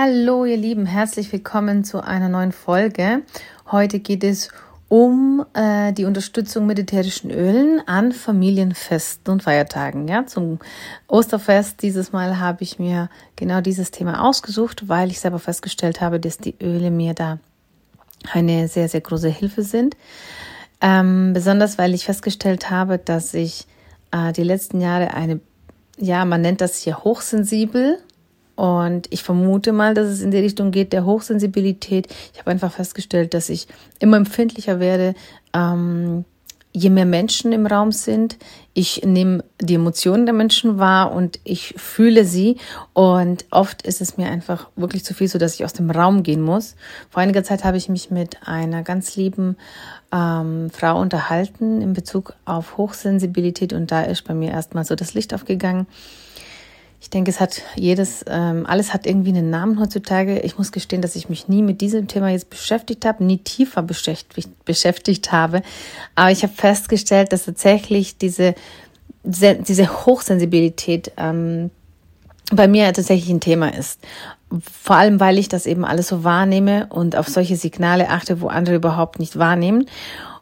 Hallo ihr Lieben, herzlich willkommen zu einer neuen Folge. Heute geht es um äh, die Unterstützung mit ätherischen Ölen an Familienfesten und Feiertagen. Ja, zum Osterfest dieses Mal habe ich mir genau dieses Thema ausgesucht, weil ich selber festgestellt habe, dass die Öle mir da eine sehr, sehr große Hilfe sind. Ähm, besonders weil ich festgestellt habe, dass ich äh, die letzten Jahre eine, ja, man nennt das hier hochsensibel und ich vermute mal, dass es in die Richtung geht der Hochsensibilität. Ich habe einfach festgestellt, dass ich immer empfindlicher werde, ähm, je mehr Menschen im Raum sind. Ich nehme die Emotionen der Menschen wahr und ich fühle sie. Und oft ist es mir einfach wirklich zu viel, so dass ich aus dem Raum gehen muss. Vor einiger Zeit habe ich mich mit einer ganz lieben ähm, Frau unterhalten in Bezug auf Hochsensibilität und da ist bei mir erstmal so das Licht aufgegangen ich denke, es hat jedes, ähm, alles hat irgendwie einen Namen heutzutage. Ich muss gestehen, dass ich mich nie mit diesem Thema jetzt beschäftigt habe, nie tiefer beschäftigt, beschäftigt habe. Aber ich habe festgestellt, dass tatsächlich diese, diese Hochsensibilität ähm, bei mir tatsächlich ein Thema ist. Vor allem, weil ich das eben alles so wahrnehme und auf solche Signale achte, wo andere überhaupt nicht wahrnehmen.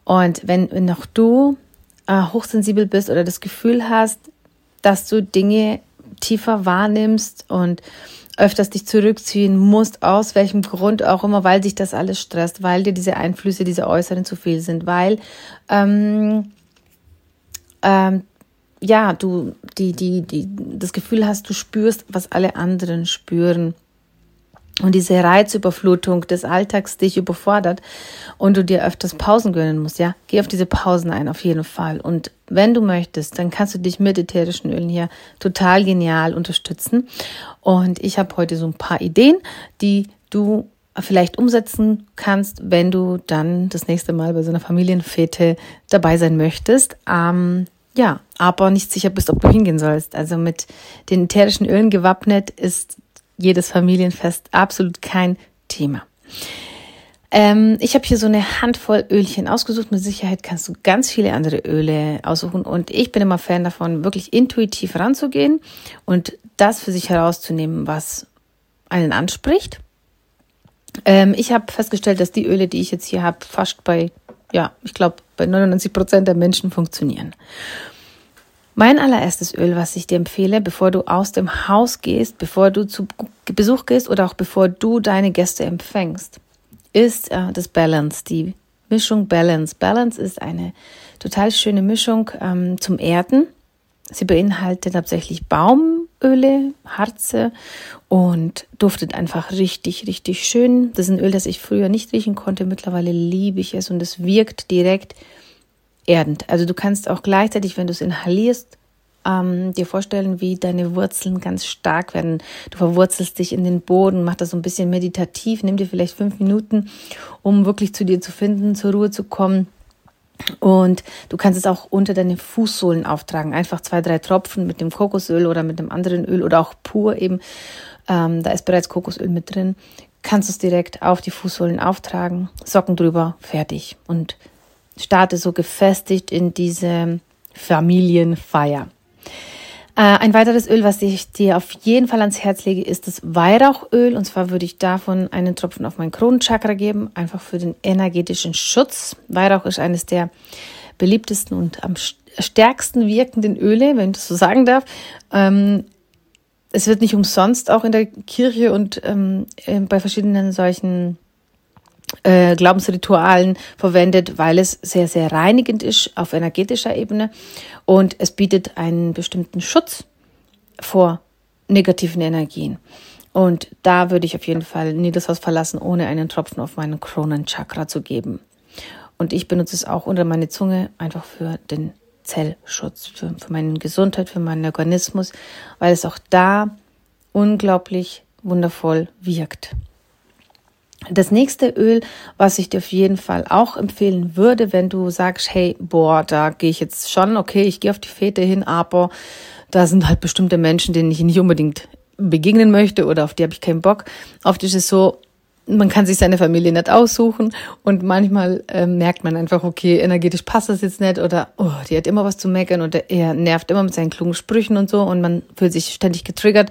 Und wenn, auch du äh, hochsensibel bist oder das Gefühl hast, dass du Dinge tiefer wahrnimmst und öfters dich zurückziehen musst, aus welchem Grund auch immer, weil dich das alles stresst, weil dir diese Einflüsse, diese Äußeren zu viel sind, weil ähm, ähm, ja, du die, die, die, das Gefühl hast, du spürst, was alle anderen spüren und diese Reizüberflutung des Alltags dich überfordert und du dir öfters Pausen gönnen musst, ja, geh auf diese Pausen ein, auf jeden Fall. Und wenn du möchtest, dann kannst du dich mit ätherischen Ölen hier total genial unterstützen. Und ich habe heute so ein paar Ideen, die du vielleicht umsetzen kannst, wenn du dann das nächste Mal bei so einer Familienfete dabei sein möchtest. Ähm, ja, aber nicht sicher bist, ob du hingehen sollst. Also mit den ätherischen Ölen gewappnet ist jedes Familienfest absolut kein Thema. Ähm, ich habe hier so eine Handvoll Ölchen ausgesucht. Mit Sicherheit kannst du ganz viele andere Öle aussuchen. Und ich bin immer Fan davon, wirklich intuitiv ranzugehen und das für sich herauszunehmen, was einen anspricht. Ähm, ich habe festgestellt, dass die Öle, die ich jetzt hier habe, fast bei, ja, ich glaube, bei 99 Prozent der Menschen funktionieren. Mein allererstes Öl, was ich dir empfehle, bevor du aus dem Haus gehst, bevor du zu Besuch gehst oder auch bevor du deine Gäste empfängst, ist äh, das Balance, die Mischung Balance. Balance ist eine total schöne Mischung ähm, zum Erden. Sie beinhaltet tatsächlich Baumöle, Harze und duftet einfach richtig, richtig schön. Das ist ein Öl, das ich früher nicht riechen konnte. Mittlerweile liebe ich es und es wirkt direkt erdend. Also du kannst auch gleichzeitig, wenn du es inhalierst, ähm, dir vorstellen, wie deine Wurzeln ganz stark werden. Du verwurzelst dich in den Boden, mach das so ein bisschen meditativ, nimm dir vielleicht fünf Minuten, um wirklich zu dir zu finden, zur Ruhe zu kommen. Und du kannst es auch unter deine Fußsohlen auftragen. Einfach zwei, drei Tropfen mit dem Kokosöl oder mit dem anderen Öl oder auch pur eben. Ähm, da ist bereits Kokosöl mit drin. Kannst du es direkt auf die Fußsohlen auftragen, Socken drüber, fertig. Und starte so gefestigt in diese Familienfeier. Äh, ein weiteres Öl, was ich dir auf jeden Fall ans Herz lege, ist das Weihrauchöl. Und zwar würde ich davon einen Tropfen auf mein Kronenchakra geben, einfach für den energetischen Schutz. Weihrauch ist eines der beliebtesten und am stärksten wirkenden Öle, wenn ich das so sagen darf. Ähm, es wird nicht umsonst auch in der Kirche und ähm, äh, bei verschiedenen solchen äh, Glaubensritualen verwendet, weil es sehr, sehr reinigend ist auf energetischer Ebene und es bietet einen bestimmten Schutz vor negativen Energien. Und da würde ich auf jeden Fall nie das Haus verlassen, ohne einen Tropfen auf meinen Kronenchakra zu geben. Und ich benutze es auch unter meine Zunge einfach für den Zellschutz, für, für meine Gesundheit, für meinen Organismus, weil es auch da unglaublich wundervoll wirkt. Das nächste Öl, was ich dir auf jeden Fall auch empfehlen würde, wenn du sagst, hey, boah, da gehe ich jetzt schon, okay, ich gehe auf die Fete hin, aber da sind halt bestimmte Menschen, denen ich nicht unbedingt begegnen möchte oder auf die habe ich keinen Bock. Oft ist es so, man kann sich seine Familie nicht aussuchen und manchmal äh, merkt man einfach, okay, energetisch passt das jetzt nicht oder oh, die hat immer was zu meckern oder er nervt immer mit seinen klugen Sprüchen und so und man fühlt sich ständig getriggert.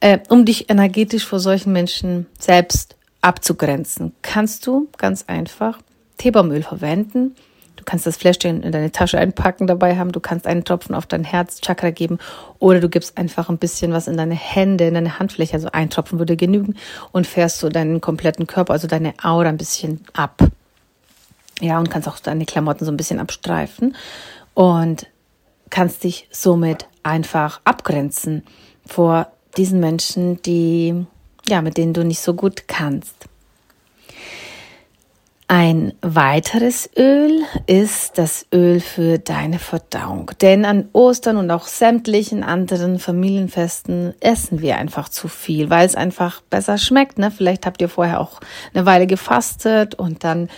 Äh, um dich energetisch vor solchen Menschen selbst abzugrenzen, kannst du ganz einfach Teebaumöl verwenden. Du kannst das Fläschchen in deine Tasche einpacken, dabei haben. Du kannst einen Tropfen auf dein Herzchakra geben oder du gibst einfach ein bisschen was in deine Hände, in deine Handfläche. Also ein Tropfen würde genügen und fährst so deinen kompletten Körper, also deine Aura ein bisschen ab. Ja, und kannst auch deine Klamotten so ein bisschen abstreifen und kannst dich somit einfach abgrenzen vor diesen Menschen, die ja, mit denen du nicht so gut kannst. Ein weiteres Öl ist das Öl für deine Verdauung. Denn an Ostern und auch sämtlichen anderen Familienfesten essen wir einfach zu viel, weil es einfach besser schmeckt. Ne? Vielleicht habt ihr vorher auch eine Weile gefastet und dann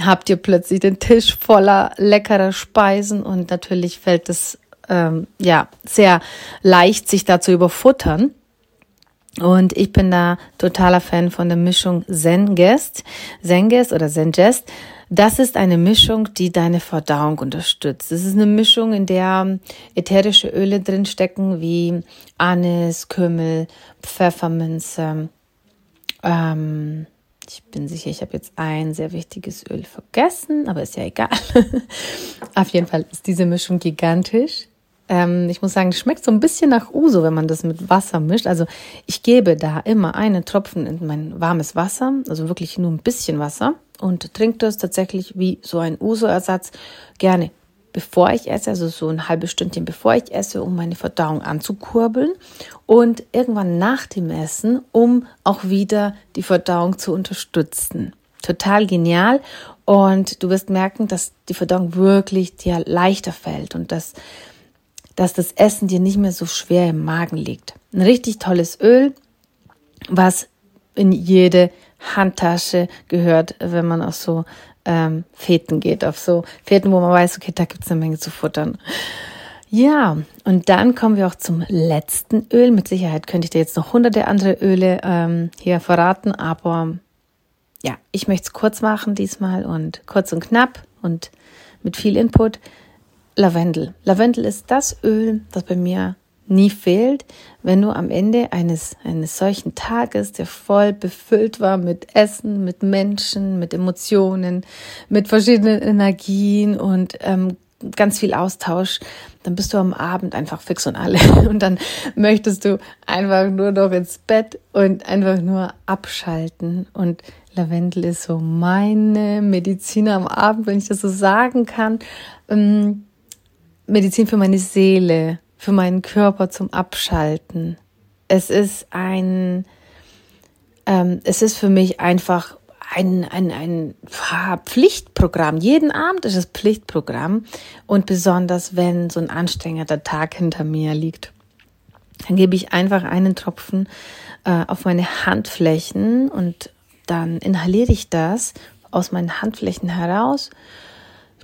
habt ihr plötzlich den Tisch voller leckerer Speisen und natürlich fällt es ähm, ja sehr leicht, sich da zu überfuttern. Und ich bin da totaler Fan von der Mischung Zengest. Zengest oder Zengest. Das ist eine Mischung, die deine Verdauung unterstützt. Es ist eine Mischung, in der ätherische Öle drinstecken, wie Anis, Kümmel, Pfefferminze. Ähm, ich bin sicher, ich habe jetzt ein sehr wichtiges Öl vergessen, aber ist ja egal. Auf jeden Fall ist diese Mischung gigantisch. Ähm, ich muss sagen, es schmeckt so ein bisschen nach Uso, wenn man das mit Wasser mischt. Also ich gebe da immer einen Tropfen in mein warmes Wasser, also wirklich nur ein bisschen Wasser und trinke das tatsächlich wie so ein Uso-Ersatz gerne bevor ich esse, also so ein halbes Stündchen bevor ich esse, um meine Verdauung anzukurbeln und irgendwann nach dem Essen, um auch wieder die Verdauung zu unterstützen. Total genial und du wirst merken, dass die Verdauung wirklich dir leichter fällt und dass dass das Essen dir nicht mehr so schwer im Magen liegt. Ein richtig tolles Öl, was in jede Handtasche gehört, wenn man auf so ähm, Feten geht, auf so Feten, wo man weiß, okay, da gibt es eine Menge zu futtern. Ja, und dann kommen wir auch zum letzten Öl. Mit Sicherheit könnte ich dir jetzt noch hunderte andere Öle ähm, hier verraten, aber ja, ich möchte es kurz machen diesmal und kurz und knapp und mit viel Input. Lavendel. Lavendel ist das Öl, das bei mir nie fehlt, wenn du am Ende eines, eines solchen Tages, der voll befüllt war mit Essen, mit Menschen, mit Emotionen, mit verschiedenen Energien und ähm, ganz viel Austausch, dann bist du am Abend einfach fix und alle. Und dann möchtest du einfach nur noch ins Bett und einfach nur abschalten. Und Lavendel ist so meine Medizin am Abend, wenn ich das so sagen kann. Ähm, Medizin für meine Seele, für meinen Körper zum Abschalten. Es ist ein, ähm, es ist für mich einfach ein, ein, ein Pflichtprogramm. Jeden Abend ist es Pflichtprogramm und besonders wenn so ein anstrengender Tag hinter mir liegt. Dann gebe ich einfach einen Tropfen äh, auf meine Handflächen und dann inhaliere ich das aus meinen Handflächen heraus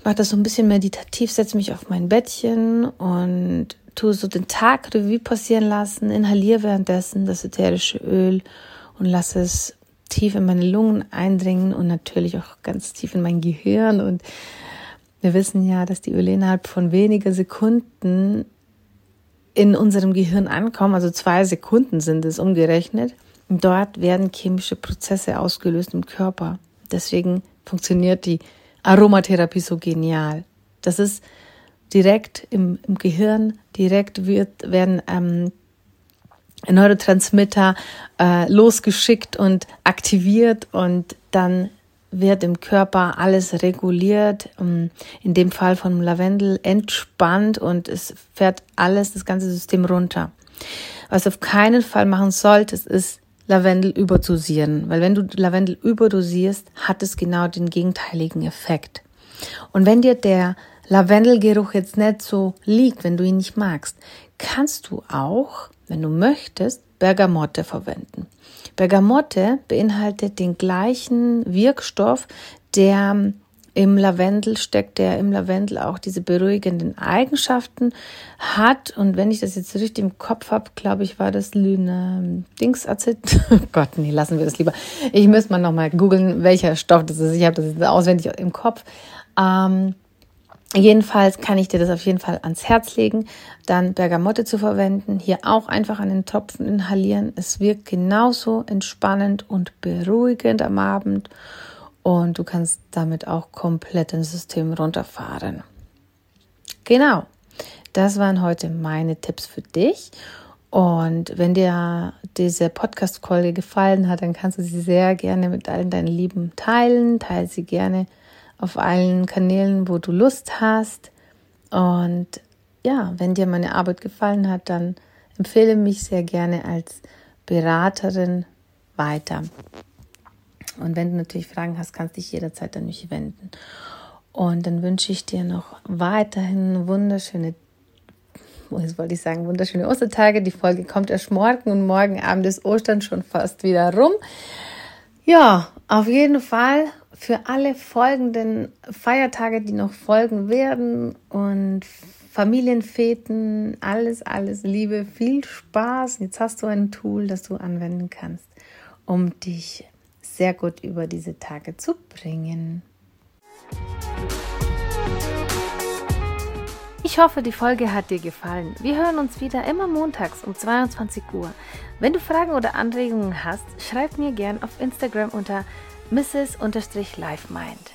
mache das so ein bisschen meditativ, setze mich auf mein Bettchen und tue so den Tag Revue passieren lassen, inhaliere währenddessen das ätherische Öl und lasse es tief in meine Lungen eindringen und natürlich auch ganz tief in mein Gehirn. Und wir wissen ja, dass die Öle innerhalb von weniger Sekunden in unserem Gehirn ankommen, also zwei Sekunden sind es umgerechnet. Dort werden chemische Prozesse ausgelöst im Körper. Deswegen funktioniert die Aromatherapie so genial. Das ist direkt im, im Gehirn, direkt wird, werden ähm, Neurotransmitter äh, losgeschickt und aktiviert und dann wird im Körper alles reguliert, ähm, in dem Fall von Lavendel entspannt und es fährt alles, das ganze System runter. Was auf keinen Fall machen solltest, ist Lavendel überdosieren, weil wenn du Lavendel überdosierst, hat es genau den gegenteiligen Effekt. Und wenn dir der Lavendelgeruch jetzt nicht so liegt, wenn du ihn nicht magst, kannst du auch, wenn du möchtest, Bergamotte verwenden. Bergamotte beinhaltet den gleichen Wirkstoff, der im Lavendel steckt, der im Lavendel auch diese beruhigenden Eigenschaften hat. Und wenn ich das jetzt richtig im Kopf habe, glaube ich, war das Lüne Dingsazid. Oh Gott, nee, lassen wir das lieber. Ich müsste mal nochmal googeln, welcher Stoff das ist. Ich habe das jetzt auswendig im Kopf. Ähm, Jedenfalls kann ich dir das auf jeden Fall ans Herz legen, dann Bergamotte zu verwenden. Hier auch einfach an den Tropfen inhalieren. Es wirkt genauso entspannend und beruhigend am Abend und du kannst damit auch komplett ein System runterfahren. Genau, das waren heute meine Tipps für dich. Und wenn dir diese Podcast-Folge gefallen hat, dann kannst du sie sehr gerne mit allen deinen Lieben teilen. Teile sie gerne auf allen Kanälen, wo du Lust hast. Und ja, wenn dir meine Arbeit gefallen hat, dann empfehle mich sehr gerne als Beraterin weiter. Und wenn du natürlich Fragen hast, kannst du dich jederzeit an mich wenden. Und dann wünsche ich dir noch weiterhin wunderschöne, jetzt wollte ich sagen, wunderschöne Ostertage. Die Folge kommt erst morgen und morgen Abend ist Ostern schon fast wieder rum. Ja, auf jeden Fall für alle folgenden Feiertage, die noch folgen werden und Familienfeten, alles, alles Liebe, viel Spaß. Jetzt hast du ein Tool, das du anwenden kannst, um dich sehr gut über diese Tage zu bringen. Ich hoffe, die Folge hat dir gefallen. Wir hören uns wieder immer montags um 22 Uhr. Wenn du Fragen oder Anregungen hast, schreib mir gern auf Instagram unter mrs-livemind.